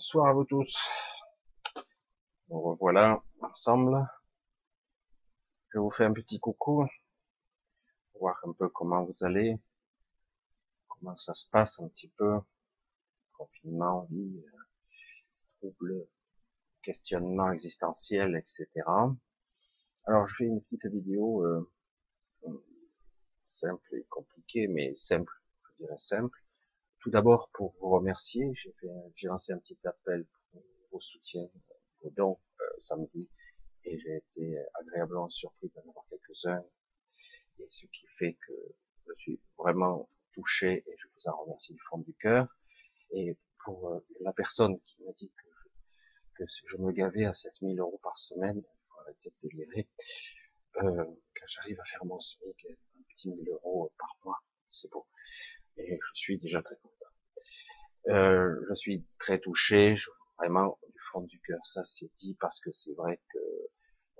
Bonsoir à vous tous. Nous revoilà ensemble. Je vous fais un petit coucou, voir un peu comment vous allez, comment ça se passe un petit peu, confinement, vie, euh, troubles, questionnement existentiel, etc. Alors je fais une petite vidéo euh, simple et compliquée, mais simple, je dirais simple, tout d'abord, pour vous remercier, j'ai lancé un petit appel pour vos soutiens, vos dons euh, samedi, et j'ai été agréablement surpris d'en avoir quelques-uns, et ce qui fait que je suis vraiment touché, et je vous en remercie du fond du cœur. Et pour euh, la personne qui m'a dit que, que je me gavais à 7000 euros par semaine, faut arrêter de délirer, euh, quand j'arrive à faire mon SMIC, un petit 1000 euros par mois, c'est beau et je suis déjà très content. Euh, je suis très touché, vraiment du fond du cœur, ça c'est dit parce que c'est vrai que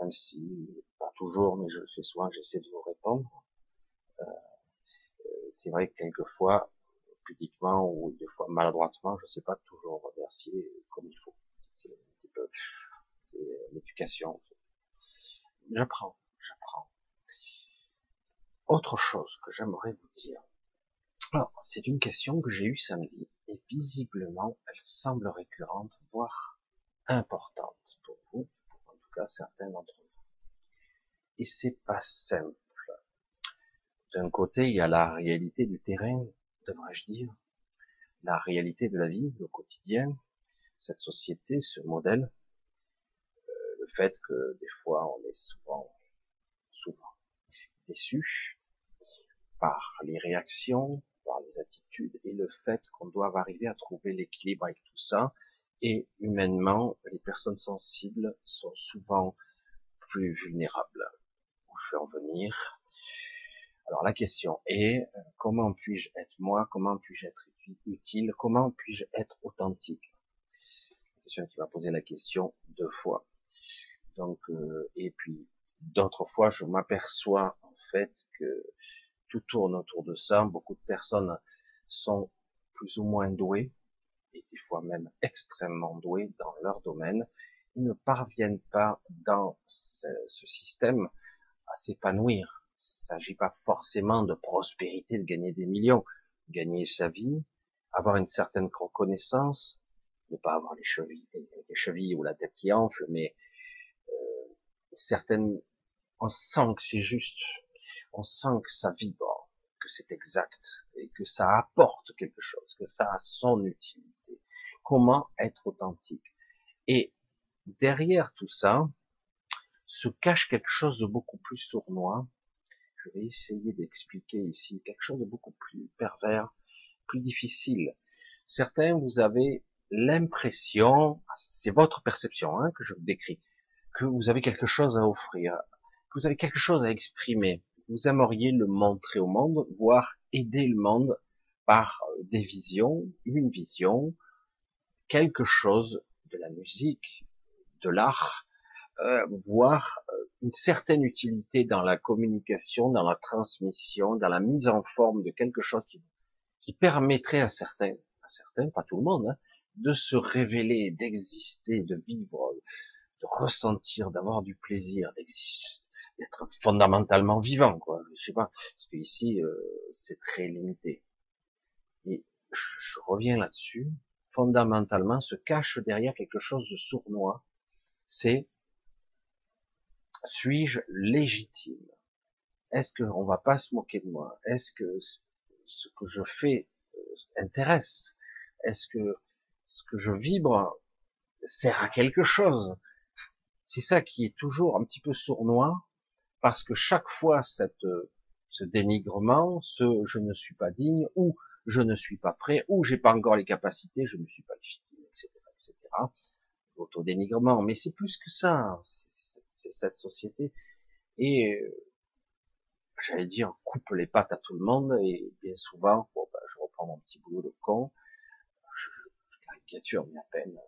même si pas toujours, mais je le fais souvent, j'essaie de vous répondre. Euh, c'est vrai que quelquefois, pudiquement ou des fois maladroitement, je sais pas toujours remercier comme il faut. C'est un petit peu, c'est l'éducation. J'apprends, j'apprends. Autre chose que j'aimerais vous dire, alors, c'est une question que j'ai eue samedi, et visiblement, elle semble récurrente, voire importante pour vous, en tout cas certains d'entre vous. Et c'est pas simple. D'un côté, il y a la réalité du terrain, devrais-je dire, la réalité de la vie, le quotidien, cette société, ce modèle, euh, le fait que des fois on est souvent, souvent déçu par les réactions, les attitudes et le fait qu'on doit arriver à trouver l'équilibre avec tout ça. Et humainement, les personnes sensibles sont souvent plus vulnérables. Où je vais en venir? Alors la question est, comment puis-je être moi? Comment puis-je être utile? Comment puis-je être authentique? La question qui m'a posé la question deux fois. Donc, euh, et puis d'autres fois, je m'aperçois en fait que tout tourne autour de ça. Beaucoup de personnes sont plus ou moins douées, et des fois même extrêmement douées dans leur domaine. Ils ne parviennent pas dans ce, système à s'épanouir. Il ne s'agit pas forcément de prospérité, de gagner des millions. Gagner sa vie, avoir une certaine reconnaissance, ne pas avoir les chevilles, les chevilles ou la tête qui enfle, mais euh, certaines, on sent que c'est juste, on sent que ça vibre, que c'est exact et que ça apporte quelque chose, que ça a son utilité. Comment être authentique? Et derrière tout ça se cache quelque chose de beaucoup plus sournois. Je vais essayer d'expliquer ici quelque chose de beaucoup plus pervers, plus difficile. Certains, vous avez l'impression, c'est votre perception hein, que je décris, que vous avez quelque chose à offrir, que vous avez quelque chose à exprimer, vous aimeriez le montrer au monde, voire aider le monde par des visions, une vision, quelque chose de la musique, de l'art, euh, voire euh, une certaine utilité dans la communication, dans la transmission, dans la mise en forme de quelque chose qui, qui permettrait à certains, à certains, pas tout le monde, hein, de se révéler, d'exister, de vivre, de ressentir, d'avoir du plaisir, d'exister d'être fondamentalement vivant, quoi. Je sais pas, parce que ici euh, c'est très limité. Et je, reviens là-dessus. Fondamentalement, se cache derrière quelque chose de sournois. C'est suis-je légitime? Est-ce qu'on va pas se moquer de moi? Est-ce que ce que je fais euh, intéresse? Est-ce que ce que je vibre sert à quelque chose? C'est ça qui est toujours un petit peu sournois parce que chaque fois cette, ce dénigrement, ce je ne suis pas digne, ou je ne suis pas prêt, ou j'ai pas encore les capacités, je ne suis pas légitime, etc., etc. Autodénigrement, mais c'est plus que ça, c'est cette société. Et euh, j'allais dire, coupe les pattes à tout le monde, et bien souvent, bon, ben, je reprends mon petit boulot de con, je, je caricature mais à peine,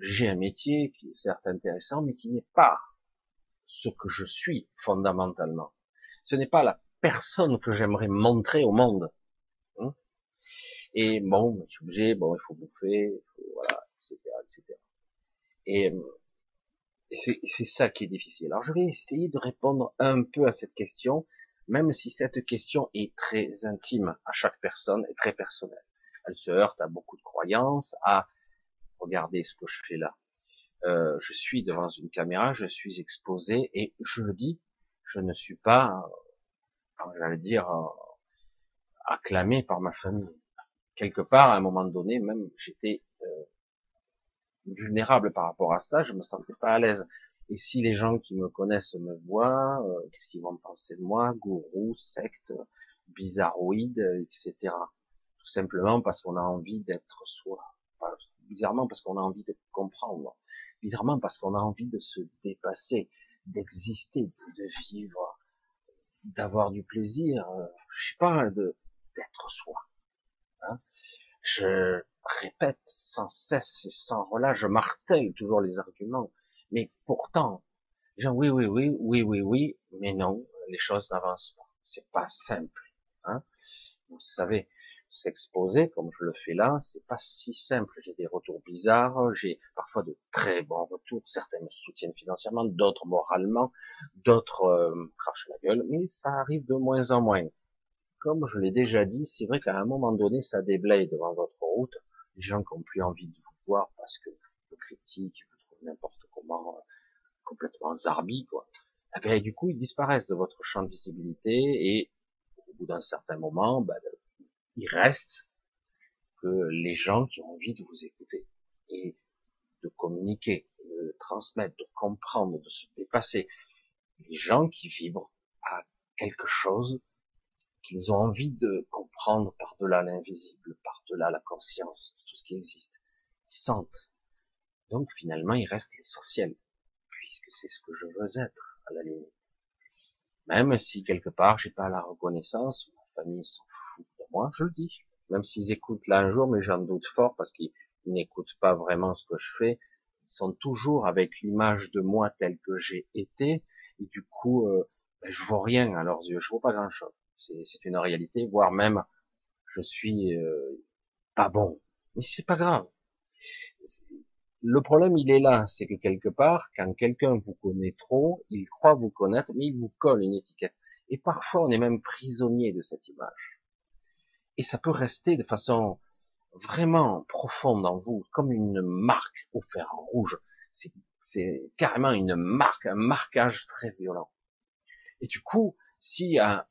j'ai un métier qui est certes intéressant, mais qui n'est pas ce que je suis fondamentalement. Ce n'est pas la personne que j'aimerais montrer au monde. Hein. et bon, je suis obligé, bon, il faut bouffer, voilà, etc., etc. Et, c'est ça qui est difficile. Alors je vais essayer de répondre un peu à cette question, même si cette question est très intime à chaque personne et très personnelle. Elle se heurte à beaucoup de croyances, à regarder ce que je fais là. Euh, je suis devant une caméra, je suis exposé et je le dis, je ne suis pas, euh, j'allais dire, euh, acclamé par ma famille. Quelque part, à un moment donné, même j'étais euh, vulnérable par rapport à ça, je me sentais pas à l'aise. Et si les gens qui me connaissent me voient, qu'est-ce qu'ils vont penser de moi? Gourou, secte, bizarroïde, etc. Tout simplement parce qu'on a envie d'être soi. bizarrement parce qu'on a envie de comprendre. Bizarrement parce qu'on a envie de se dépasser, d'exister, de vivre, d'avoir du plaisir, euh, je sais pas, de d'être soi. Hein je répète sans cesse et sans relâche, je martèle toujours les arguments, mais pourtant, genre, oui, oui, oui, oui, oui, oui, mais non, les choses n'avancent pas. C'est pas simple. Hein Vous savez, s'exposer comme je le fais là, c'est pas si simple. J'ai des retours bizarres, j'ai parfois de très bons retours. Certains me soutiennent financièrement, d'autres moralement, d'autres euh, crachent la gueule, mais ça arrive de moins en moins comme je l'ai déjà dit, c'est vrai qu'à un moment donné, ça déblaye devant votre route. Les gens qui ont plus envie de vous voir parce que vous critiquent, vous trouvent n'importe comment, euh, complètement zarbi, quoi. Et eh du coup, ils disparaissent de votre champ de visibilité et au bout d'un certain moment, ben, il reste que les gens qui ont envie de vous écouter et de communiquer, de transmettre, de comprendre, de se dépasser. Les gens qui vibrent à quelque chose qu'ils ont envie de comprendre par-delà l'invisible, par-delà la conscience, tout ce qui existe. Ils sentent. Donc finalement, il reste l'essentiel, puisque c'est ce que je veux être, à la limite. Même si quelque part, j'ai pas la reconnaissance, ma famille s'en fout moi, je le dis. Même s'ils écoutent là un jour, mais j'en doute fort parce qu'ils n'écoutent pas vraiment ce que je fais. Ils sont toujours avec l'image de moi telle que j'ai été, et du coup, euh, ben, je vois rien à leurs yeux, je vois pas grand chose c'est une réalité, voire même je suis euh, pas bon. Mais c'est pas grave. Le problème, il est là, c'est que quelque part, quand quelqu'un vous connaît trop, il croit vous connaître, mais il vous colle une étiquette. Et parfois, on est même prisonnier de cette image. Et ça peut rester de façon vraiment profonde en vous, comme une marque au fer rouge. C'est carrément une marque, un marquage très violent. Et du coup, si un,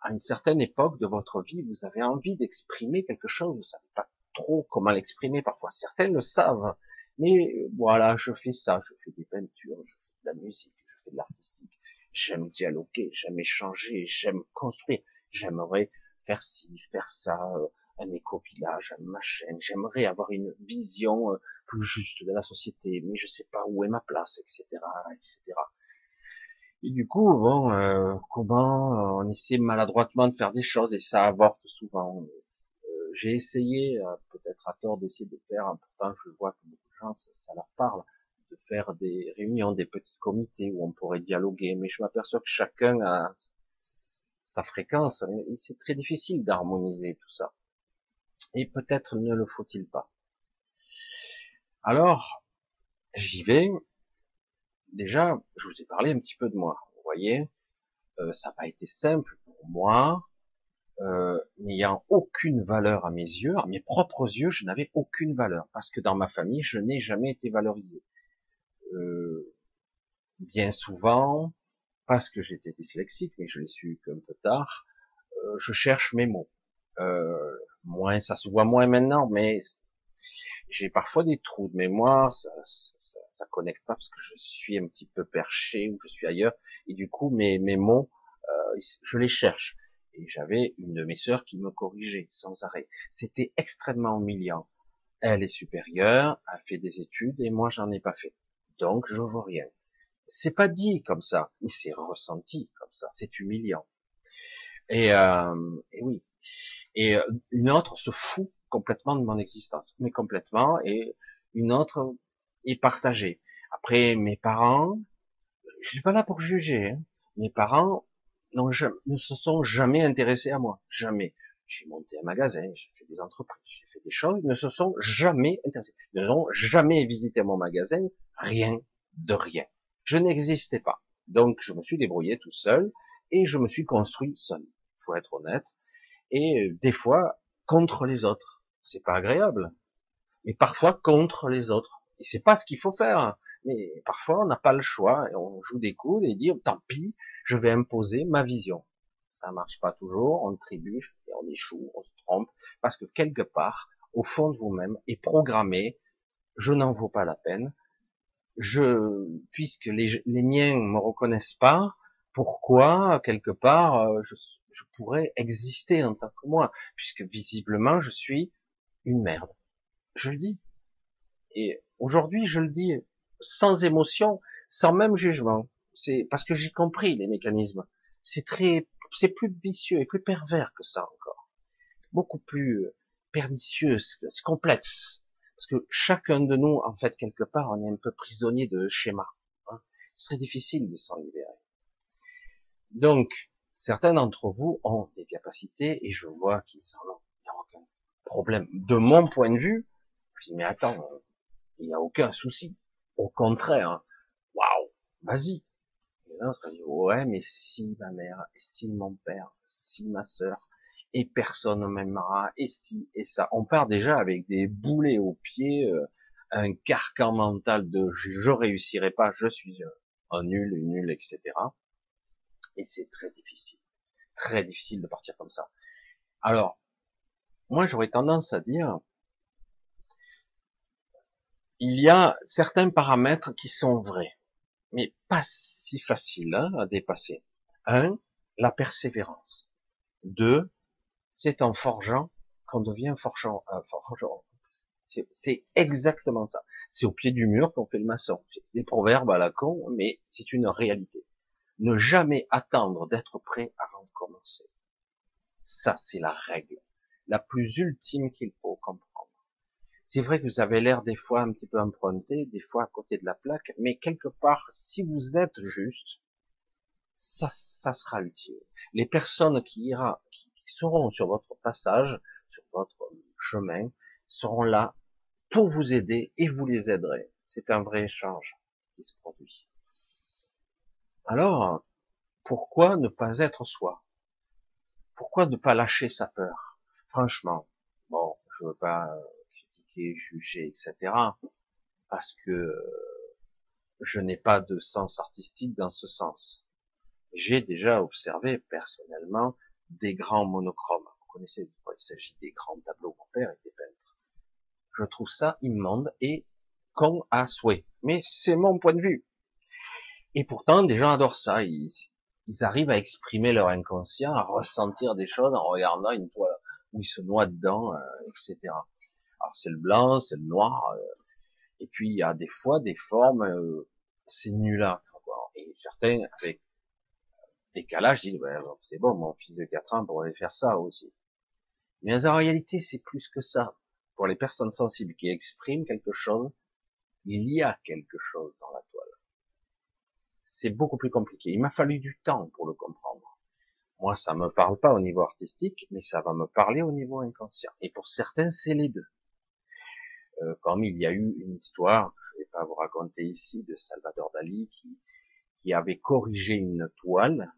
à une certaine époque de votre vie, vous avez envie d'exprimer quelque chose, vous savez pas trop comment l'exprimer, parfois certains le savent, mais voilà, je fais ça, je fais des peintures, je fais de la musique, je fais de l'artistique, j'aime dialoguer, j'aime échanger, j'aime construire, j'aimerais faire ci, faire ça, euh, un éco-village, ma chaîne, j'aimerais avoir une vision euh, plus juste de la société, mais je sais pas où est ma place, etc., etc. Et du coup, bon, euh, comment on essaie maladroitement de faire des choses et ça avorte souvent. J'ai essayé, peut-être à tort, d'essayer de faire, pourtant je vois que beaucoup de gens, ça, leur parle, de faire des réunions, des petits comités où on pourrait dialoguer, mais je m'aperçois que chacun a sa fréquence, c'est très difficile d'harmoniser tout ça. Et peut-être ne le faut-il pas. Alors, j'y vais, déjà, je vous ai parlé un petit peu de moi. Vous voyez, euh, ça n'a pas été simple pour moi, euh, n'ayant aucune valeur à mes yeux, à mes propres yeux, je n'avais aucune valeur, parce que dans ma famille, je n'ai jamais été valorisé. Euh, bien souvent, parce que j'étais dyslexique, mais je l'ai su qu'un peu tard, euh, je cherche mes mots. Euh, moins, ça se voit moins maintenant, mais j'ai parfois des trous de mémoire, ça, ça, ça, connecte pas parce que je suis un petit peu perché ou je suis ailleurs, et du coup mes, mes mots, euh, je les cherche. Et j'avais une de mes sœurs qui me corrigeait sans arrêt. C'était extrêmement humiliant. Elle est supérieure, a fait des études et moi j'en ai pas fait. Donc je vois rien. C'est pas dit comme ça, mais c'est ressenti comme ça. C'est humiliant. Et, euh, et oui. Et euh, une autre se fout complètement de mon existence, mais complètement, et une autre est partagée. Après, mes parents, je suis pas là pour juger, hein. mes parents ne se sont jamais intéressés à moi, jamais. j'ai monté un magasin, j'ai fait des entreprises, j'ai fait des choses, ils ne se sont jamais intéressés. Ils n'ont jamais visité mon magasin, rien de rien. Je n'existais pas. Donc, je me suis débrouillé tout seul et je me suis construit seul. Faut être honnête. Et euh, des fois, contre les autres. C'est pas agréable. Mais parfois contre les autres. Et c'est pas ce qu'il faut faire. Mais parfois, on n'a pas le choix et on joue des coudes et dit, tant pis, je vais imposer ma vision. Ça marche pas toujours, on trébuche et on échoue, on se trompe, parce que quelque part, au fond de vous-même, est programmé, je n'en vaux pas la peine, je, puisque les, les miens me reconnaissent pas, pourquoi, quelque part, euh, je, je pourrais exister en tant que moi, puisque visiblement, je suis une merde. Je le dis. Et aujourd'hui, je le dis sans émotion, sans même jugement. C'est parce que j'ai compris les mécanismes. C'est très, c'est plus vicieux et plus pervers que ça encore. Beaucoup plus euh, pernicieux, c'est complexe. Parce que chacun de nous, en fait, quelque part, on est un peu prisonnier de schéma. Hein. Ce serait difficile de s'en libérer. Donc, certains d'entre vous ont des capacités et je vois qu'ils en ont. Il n'y a aucun problème. De mon point de vue, je dis, mais attends, il n'y a aucun souci. Au contraire, waouh, vas-y. Et l'autre dit, ouais, mais si ma mère, si mon père, si ma sœur, et personne ne m'aimera, et si, et ça. On part déjà avec des boulets aux pieds, euh, un carcan mental de je, réussirai pas, je suis un, nul, une nul, etc. Et c'est très difficile. Très difficile de partir comme ça. Alors, moi j'aurais tendance à dire, il y a certains paramètres qui sont vrais, mais pas si faciles hein, à dépasser. Un, la persévérance. Deux, c'est en forgeant qu'on devient forgeant. Euh, forgeant. C'est exactement ça. C'est au pied du mur qu'on fait le maçon. Des proverbes à la con, mais c'est une réalité. Ne jamais attendre d'être prêt avant de commencer. Ça, c'est la règle, la plus ultime qu'il faut comprendre. C'est vrai que vous avez l'air des fois un petit peu emprunté, des fois à côté de la plaque, mais quelque part, si vous êtes juste, ça, ça sera utile. Les personnes qui, ira, qui, seront sur votre passage, sur votre chemin, seront là pour vous aider et vous les aiderez. C'est un vrai échange qui se produit. Alors, pourquoi ne pas être soi? Pourquoi ne pas lâcher sa peur? Franchement, bon, je veux pas juger, etc. Parce que je n'ai pas de sens artistique dans ce sens. J'ai déjà observé personnellement des grands monochromes. Vous connaissez, il s'agit des grands tableaux. Mon père était peintre. Je trouve ça immonde et con à souhait. Mais c'est mon point de vue. Et pourtant, des gens adorent ça. Ils, ils arrivent à exprimer leur inconscient, à ressentir des choses en regardant une toile où ils se noient dedans, euh, etc. Alors c'est le blanc, c'est le noir, euh, et puis il y a des fois des formes, euh, c'est nulâtre. Et certains, avec décalage, disent, ben, c'est bon, mon fils de 4 ans pourrait faire ça aussi. Mais en réalité, c'est plus que ça. Pour les personnes sensibles qui expriment quelque chose, il y a quelque chose dans la toile. C'est beaucoup plus compliqué. Il m'a fallu du temps pour le comprendre. Moi, ça me parle pas au niveau artistique, mais ça va me parler au niveau inconscient. Et pour certains, c'est les deux. Euh, comme il y a eu une histoire, je vais pas vous raconter ici, de Salvador Dali qui, qui avait corrigé une toile,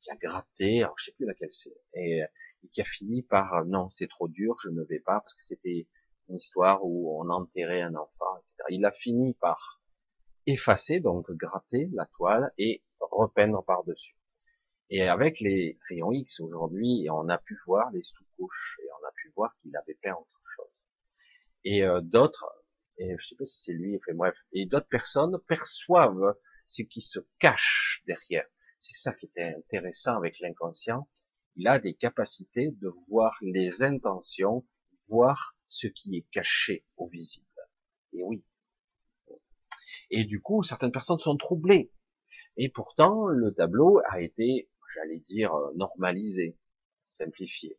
qui a gratté, alors je sais plus laquelle c'est, et, qui a fini par non, c'est trop dur, je ne vais pas, parce que c'était une histoire où on enterrait un enfant, etc. Il a fini par effacer, donc gratter la toile et repeindre par-dessus. Et avec les rayons X aujourd'hui, on a pu voir les sous-couches et on a pu voir qu'il avait peint autre chose et euh, d'autres, et je sais pas si c'est lui, enfin bref, et d'autres personnes perçoivent ce qui se cache derrière. C'est ça qui était intéressant avec l'inconscient. Il a des capacités de voir les intentions, voir ce qui est caché au visible. Et oui. Et du coup, certaines personnes sont troublées. Et pourtant, le tableau a été, j'allais dire, normalisé, simplifié.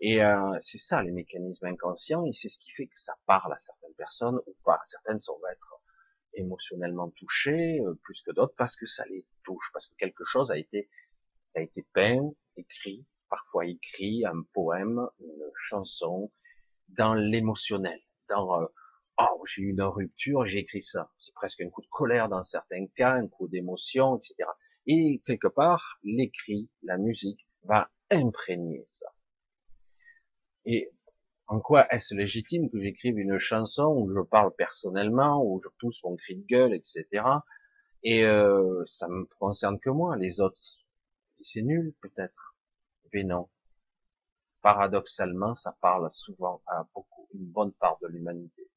Et euh, c'est ça les mécanismes inconscients, et c'est ce qui fait que ça parle à certaines personnes ou pas. Certaines vont être émotionnellement touchées euh, plus que d'autres parce que ça les touche, parce que quelque chose a été, ça a été peint, écrit, parfois écrit un poème, une chanson, dans l'émotionnel, dans euh, oh, j'ai eu une rupture, j'ai écrit ça. C'est presque un coup de colère dans certains cas, un coup d'émotion, etc. Et quelque part, l'écrit, la musique va imprégner ça. Et en quoi est-ce légitime que j'écrive une chanson où je parle personnellement, où je pousse mon cri de gueule, etc. Et euh, ça me concerne que moi, les autres, c'est nul peut-être. Mais non. Paradoxalement, ça parle souvent à beaucoup, une bonne part de l'humanité.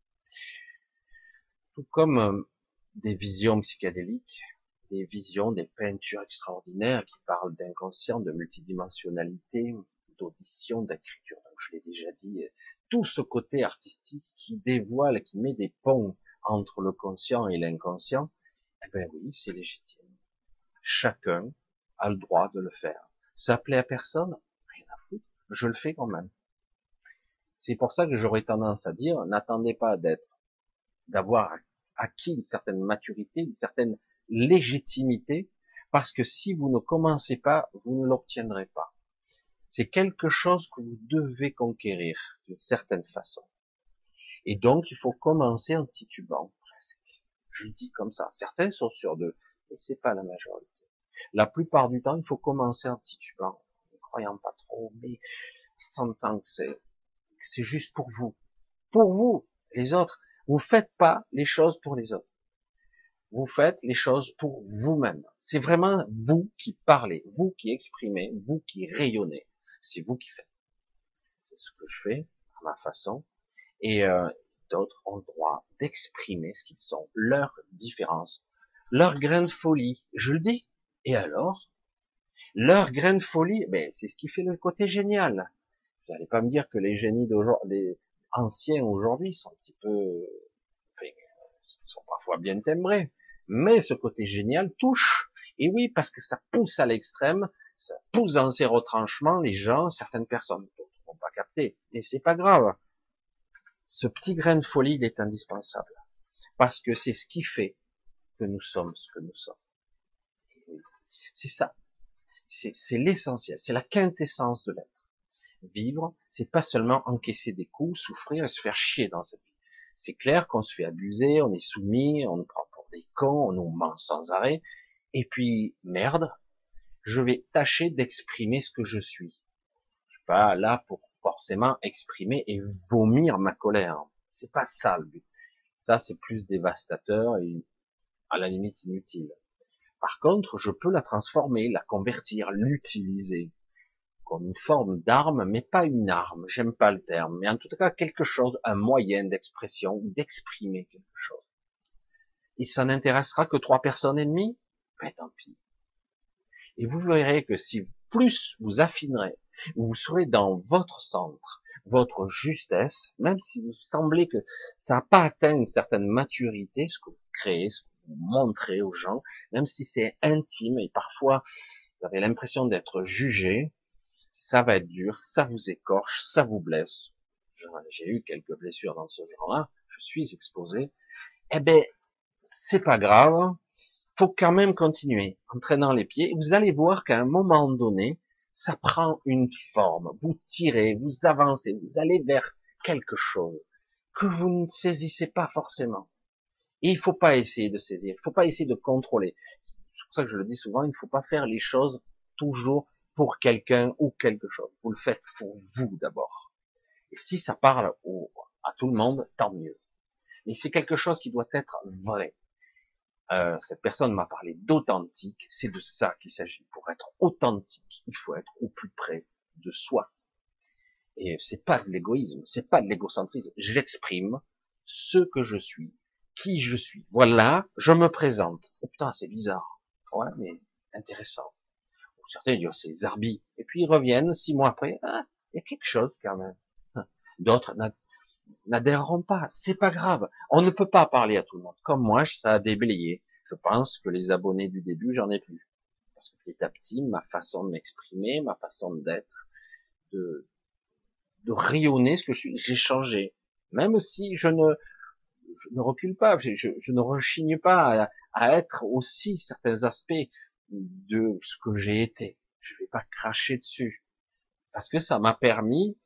Tout comme euh, des visions psychédéliques, des visions, des peintures extraordinaires qui parlent d'inconscient, de multidimensionnalité, d'audition, d'écriture. Donc je l'ai déjà dit, tout ce côté artistique qui dévoile, qui met des ponts entre le conscient et l'inconscient, eh ben oui, c'est légitime. Chacun a le droit de le faire. Ça plaît à personne, rien à foutre, je le fais quand même. C'est pour ça que j'aurais tendance à dire, n'attendez pas d'être, d'avoir acquis une certaine maturité, une certaine légitimité, parce que si vous ne commencez pas, vous ne l'obtiendrez pas. C'est quelque chose que vous devez conquérir d'une certaine façon. Et donc, il faut commencer en titubant, presque. Je dis comme ça. Certains sont sûrs d'eux, mais c'est pas la majorité. La plupart du temps, il faut commencer en titubant, ne croyant pas trop, mais sentant que c'est, que c'est juste pour vous. Pour vous, les autres. Vous faites pas les choses pour les autres vous faites les choses pour vous-même. C'est vraiment vous qui parlez, vous qui exprimez, vous qui rayonnez. C'est vous qui faites. C'est ce que je fais à ma façon. Et euh, d'autres ont le droit d'exprimer ce qu'ils sont, leur différence, leur grain de folie. Je le dis. Et alors? Leur grain de folie, ben, c'est ce qui fait le côté génial. Vous n'allez pas me dire que les génies d'aujourd'hui, anciens aujourd'hui sont un petit peu, enfin, sont parfois bien timbrés mais ce côté génial touche. Et oui, parce que ça pousse à l'extrême, ça pousse dans ses retranchements les gens, certaines personnes ne vont pas capter, mais c'est pas grave. Ce petit grain de folie, il est indispensable, parce que c'est ce qui fait que nous sommes ce que nous sommes. C'est ça. C'est l'essentiel, c'est la quintessence de l'être. Vivre, c'est pas seulement encaisser des coups, souffrir et se faire chier dans cette vie. C'est clair qu'on se fait abuser, on est soumis, on ne prend des cons, on nous ment sans arrêt. Et puis, merde, je vais tâcher d'exprimer ce que je suis. Je suis pas là pour forcément exprimer et vomir ma colère. C'est pas ça le but. Ça, c'est plus dévastateur et à la limite inutile. Par contre, je peux la transformer, la convertir, l'utiliser comme une forme d'arme, mais pas une arme. J'aime pas le terme, mais en tout cas quelque chose, un moyen d'expression, d'exprimer quelque chose et ça n'intéressera que trois personnes et demie, ben tant pis. Et vous verrez que si plus vous affinerez, vous serez dans votre centre, votre justesse, même si vous semblez que ça n'a pas atteint une certaine maturité, ce que vous créez, ce que vous montrez aux gens, même si c'est intime et parfois vous avez l'impression d'être jugé, ça va être dur, ça vous écorche, ça vous blesse. J'ai eu quelques blessures dans ce genre-là, je suis exposé. Eh ben, c'est pas grave, faut quand même continuer en traînant les pieds. Vous allez voir qu'à un moment donné, ça prend une forme. Vous tirez, vous avancez, vous allez vers quelque chose que vous ne saisissez pas forcément. Et il faut pas essayer de saisir, il faut pas essayer de contrôler. C'est pour ça que je le dis souvent, il ne faut pas faire les choses toujours pour quelqu'un ou quelque chose. Vous le faites pour vous d'abord. Et si ça parle à tout le monde, tant mieux mais c'est quelque chose qui doit être vrai. Euh, cette personne m'a parlé d'authentique, c'est de ça qu'il s'agit. Pour être authentique, il faut être au plus près de soi. Et c'est pas de l'égoïsme, c'est pas de l'égocentrisme. J'exprime ce que je suis, qui je suis. Voilà, je me présente. Oh putain, c'est bizarre. Ouais, mais intéressant. Certains disent, oh, c'est Zarbi. Et puis ils reviennent six mois après. Ah, il y a quelque chose quand même. D'autres n'adhéreront pas. C'est pas grave. On ne peut pas parler à tout le monde. Comme moi, ça a déblayé. Je pense que les abonnés du début, j'en ai plus. Parce que petit à petit, ma façon de m'exprimer, ma façon d'être, de, de rayonner ce que je suis, j'ai changé. Même si je ne, je ne recule pas, je, je, ne rechigne pas à, à, être aussi certains aspects de ce que j'ai été. Je vais pas cracher dessus. parce que ça m'a permis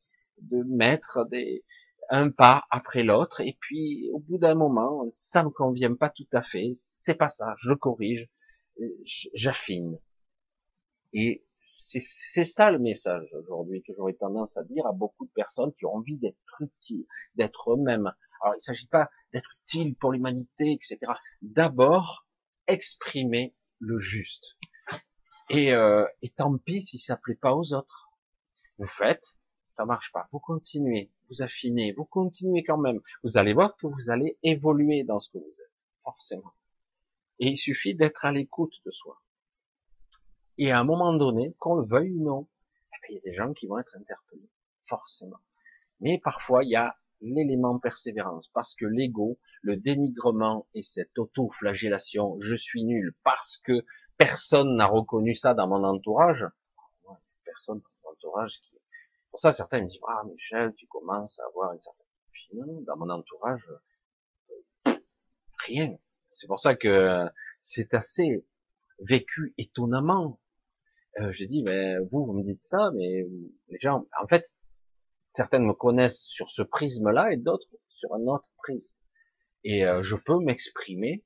de mettre des, un pas après l'autre, et puis au bout d'un moment, ça me convient pas tout à fait, c'est pas ça, je corrige, j'affine. Et c'est ça le message aujourd'hui que j'aurais tendance à dire à beaucoup de personnes qui ont envie d'être utiles, d'être eux-mêmes. Alors il ne s'agit pas d'être utile pour l'humanité, etc. D'abord, exprimer le juste. Et, euh, et tant pis si ça plaît pas aux autres. Vous faites, ça marche pas. Vous continuez, vous affinez, vous continuez quand même. Vous allez voir que vous allez évoluer dans ce que vous êtes, forcément. Et il suffit d'être à l'écoute de soi. Et à un moment donné, qu'on le veuille ou non, eh ben, il y a des gens qui vont être interpellés, forcément. Mais parfois, il y a l'élément persévérance, parce que l'ego, le dénigrement et cette auto-flagellation, je suis nul, parce que personne n'a reconnu ça dans mon entourage, personne dans mon entourage qui... Pour ça, certains me disent, ah Michel, tu commences à avoir une certaine... Non, dans mon entourage, rien. C'est pour ça que c'est assez vécu étonnamment euh, j'ai dit, mais vous, vous me dites ça, mais les gens, en fait, certaines me connaissent sur ce prisme-là et d'autres sur un autre prisme. Et euh, je peux m'exprimer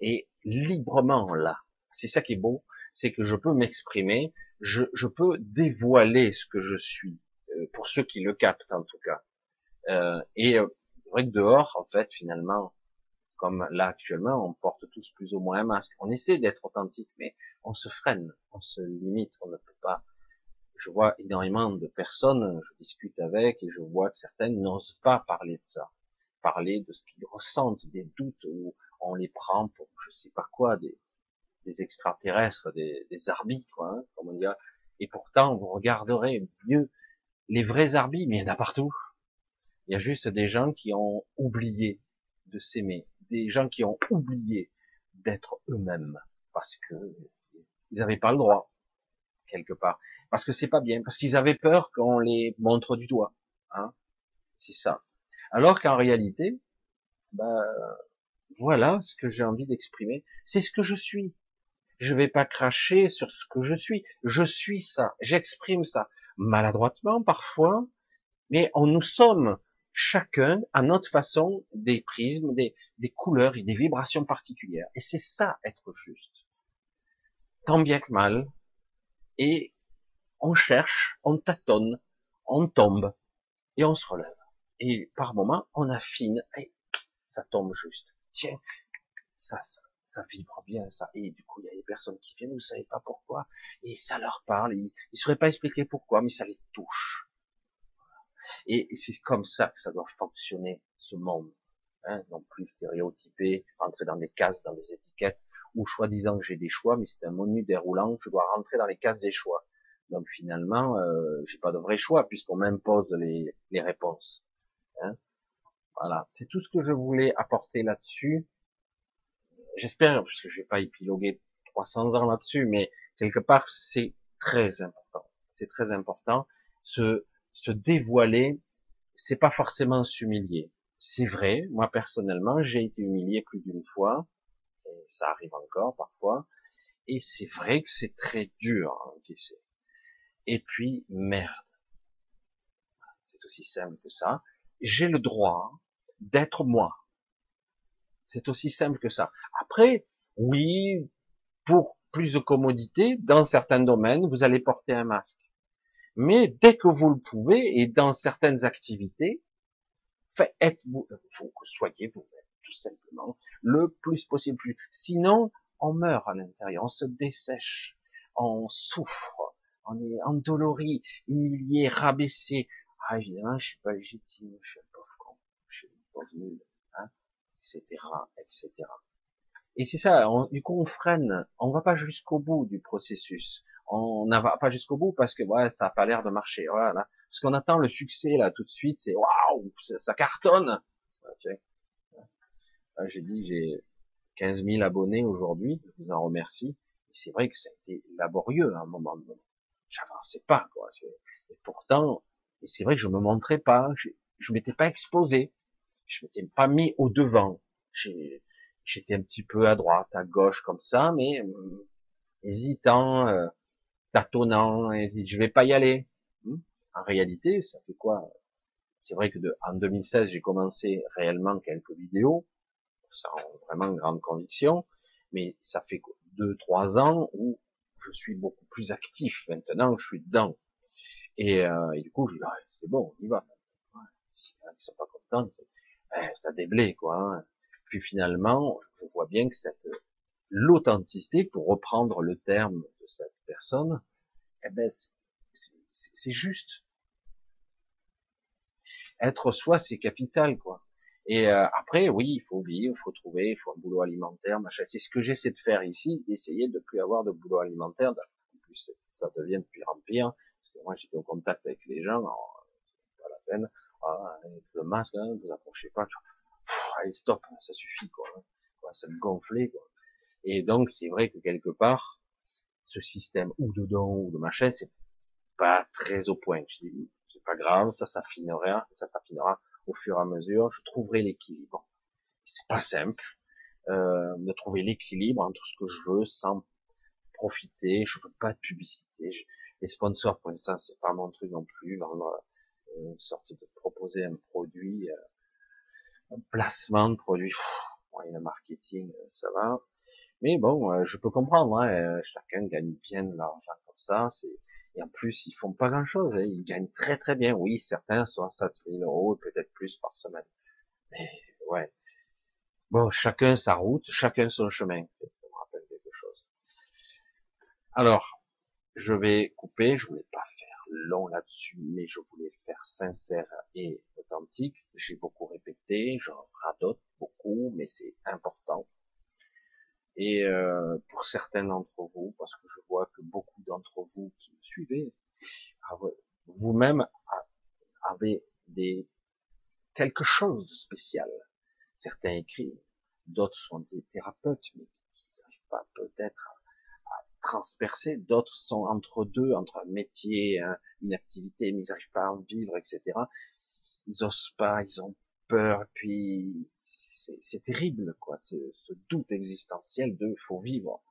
et librement là. C'est ça qui est beau, c'est que je peux m'exprimer, je, je, peux dévoiler ce que je suis, euh, pour ceux qui le captent en tout cas. Euh, et euh, vrai que dehors, en fait, finalement, comme là actuellement, on porte tous plus ou moins un masque. On essaie d'être authentique, mais on se freine, on se limite, on ne peut pas. Je vois énormément de personnes, je discute avec et je vois que certaines n'osent pas parler de ça, parler de ce qu'ils ressentent, des doutes où on les prend pour je sais pas quoi, des, des extraterrestres, des, des arbitres, hein, comme on dit. Et pourtant, vous regarderez mieux les vrais arbitres, mais il y en a partout. Il y a juste des gens qui ont oublié de s'aimer, des gens qui ont oublié d'être eux-mêmes parce que ils n'avaient pas le droit quelque part, parce que c'est pas bien, parce qu'ils avaient peur qu'on les montre du doigt, hein, c'est ça. Alors qu'en réalité, ben, voilà ce que j'ai envie d'exprimer, c'est ce que je suis. Je vais pas cracher sur ce que je suis, je suis ça, j'exprime ça, maladroitement parfois, mais on nous sommes chacun à notre façon des prismes, des, des couleurs et des vibrations particulières. Et c'est ça être juste. Tant bien que mal. Et on cherche, on tâtonne, on tombe et on se relève. Et par moments, on affine et ça tombe juste. Tiens, ça, ça, ça vibre bien, ça. Et du coup, il y a des personnes qui viennent, vous savez pas pourquoi, et ça leur parle. Ils, ne sauraient pas expliquer pourquoi, mais ça les touche. Et c'est comme ça que ça doit fonctionner, ce monde. Hein, non plus stéréotypé, rentrer dans des cases, dans des étiquettes, ou soi-disant que j'ai des choix, mais c'est un menu déroulant, je dois rentrer dans les cases des choix. Donc finalement, euh, j'ai pas de vrai choix puisqu'on m'impose les, les réponses. Hein voilà, c'est tout ce que je voulais apporter là-dessus. J'espère, parce que je vais pas épiloguer 300 ans là-dessus, mais quelque part c'est très important. C'est très important. Ce, se dévoiler, c'est pas forcément s'humilier. C'est vrai, moi personnellement, j'ai été humilié plus d'une fois, et ça arrive encore parfois, et c'est vrai que c'est très dur à encaisser. Et puis, merde. C'est aussi simple que ça. J'ai le droit d'être moi. C'est aussi simple que ça. Après, oui, pour plus de commodité, dans certains domaines, vous allez porter un masque. Mais dès que vous le pouvez et dans certaines activités, faites vous, faut que soyez vous tout simplement, le plus possible. Sinon, on meurt à l'intérieur, on se dessèche, on souffre, on est endolori, humilié, rabaissé. Ah, évidemment, je suis pas légitime, je suis un con, je suis un pauvre nul, hein, etc., etc. Et c'est ça, du coup, on freine, on va pas jusqu'au bout du processus on n'a pas jusqu'au bout parce que ouais, ça a pas l'air de marcher. Voilà. Parce qu'on attend le succès là tout de suite, c'est waouh, ça, cartonne. J'ai dit j'ai 15 000 abonnés aujourd'hui, je vous en remercie. c'est vrai que ça a été laborieux à un moment donné. J'avançais pas quoi. Et pourtant, c'est vrai que je me montrais pas, je, je m'étais pas exposé, je m'étais pas mis au devant. J'étais un petit peu à droite, à gauche comme ça, mais euh, hésitant. Euh, tâtonnant, et je vais pas y aller. Hmm? En réalité, ça fait quoi? C'est vrai que de, en 2016, j'ai commencé réellement quelques vidéos, sans vraiment grande conviction, mais ça fait deux, trois ans où je suis beaucoup plus actif. Maintenant, je suis dedans. Et, euh, du coup, je dis, ah, c'est bon, on y va. Ouais, sont pas contents, ça déblaye, quoi. Hein. Puis finalement, je vois bien que cette l'authenticité, pour reprendre le terme de cette personne, eh ben, c'est juste. Être soi, c'est capital, quoi. Et euh, après, oui, il faut vivre, il faut trouver, il faut un boulot alimentaire, machin. C'est ce que j'essaie de faire ici, d'essayer de plus avoir de boulot alimentaire. En plus, ça devient de pire en pire, parce que moi, j'étais en contact avec les gens, alors, pas la peine. Avec le masque, hein, vous approchez pas. allez, stop, ça suffit, quoi. Hein. Ça me gonflait, quoi. Et donc, c'est vrai que quelque part, ce système ou de dons ou de machin, c'est pas très au point. Je dis, c'est pas grave, ça s'affinera, ça s'affinera au fur et à mesure. Je trouverai l'équilibre. C'est pas simple euh, de trouver l'équilibre entre ce que je veux sans profiter. Je veux pas de publicité. les sponsors, pour l'instant, c'est pas mon truc non plus. Vendre une sorte de proposer un produit, euh, un placement de produit. Pff, le marketing, ça va. Mais bon, euh, je peux comprendre, hein, euh, chacun gagne bien de l'argent comme ça, et en plus, ils font pas grand chose, hein, ils gagnent très très bien. Oui, certains sont à 7000 euros, peut-être plus par semaine. Mais, ouais. Bon, chacun sa route, chacun son chemin. Ça me rappelle quelque chose. Alors, je vais couper, je voulais pas long là-dessus, mais je voulais faire sincère et authentique. J'ai beaucoup répété, j'en radote beaucoup, mais c'est important. Et euh, pour certains d'entre vous, parce que je vois que beaucoup d'entre vous qui me suivez, vous-même avez quelque chose de spécial. Certains écrivent, d'autres sont des thérapeutes, mais qui n'arrivent pas peut-être à, transpercer. D'autres sont entre deux, entre un métier, une activité, mais ils n'arrivent pas à en vivre, etc. Ils osent pas, ils ont peur, puis c'est terrible, quoi, ce, doute existentiel de faut vivre.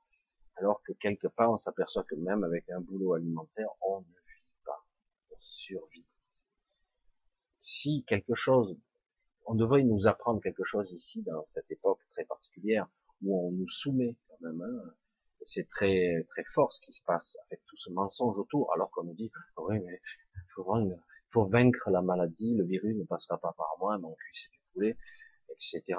Alors que quelque part, on s'aperçoit que même avec un boulot alimentaire, on ne vit pas, on survit. Si quelque chose, on devrait nous apprendre quelque chose ici, dans cette époque très particulière, où on nous soumet quand même, hein, c'est très très fort ce qui se passe avec tout ce mensonge autour, alors qu'on nous dit, oui, mais faut vaincre, faut vaincre la maladie, le virus ne passera pas par moi, mon cul c'est du poulet, etc.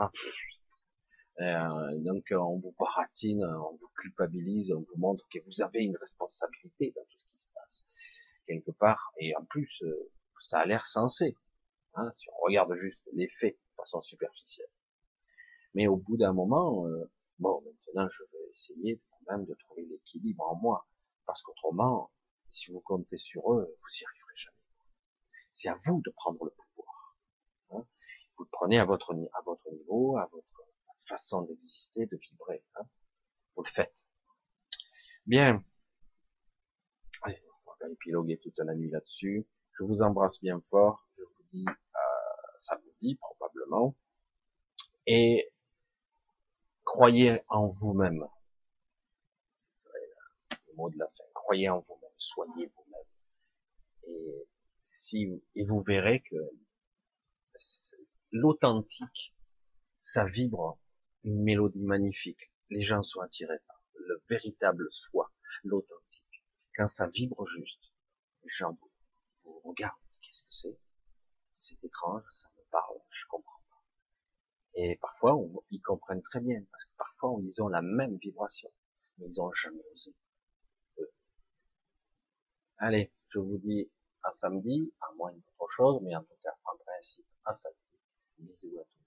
Euh, donc on vous baratine, on vous culpabilise, on vous montre que vous avez une responsabilité dans tout ce qui se passe quelque part. Et en plus, euh, ça a l'air sensé, hein, si on regarde juste les faits de façon superficielle. Mais au bout d'un moment, euh, bon, maintenant je vais essayer quand même de trouver l'équilibre en moi, parce qu'autrement, si vous comptez sur eux, vous y arriverez jamais. C'est à vous de prendre le pouvoir. Hein. Vous le prenez à votre, à votre niveau, à votre façon d'exister, de vibrer. Hein. Vous le faites. Bien. Allez, on va pas épiloguer toute la nuit là-dessus. Je vous embrasse bien fort. Je vous dis euh, dit probablement. Et croyez en vous-même. Mot de la fin. Croyez en vous-même. Soignez vous-même. Et si et vous verrez que l'authentique, ça vibre une mélodie magnifique. Les gens sont attirés par le véritable soi, l'authentique. Quand ça vibre juste, les gens vous regardent, qu'est-ce que c'est? C'est étrange, ça me parle, je comprends pas. Et parfois, ils comprennent très bien, parce que parfois, ils ont la même vibration, mais ils ont jamais osé. Allez, je vous dis à samedi, à moins d'autre chose, mais en tout cas, en principe, à samedi. Bisous à tous.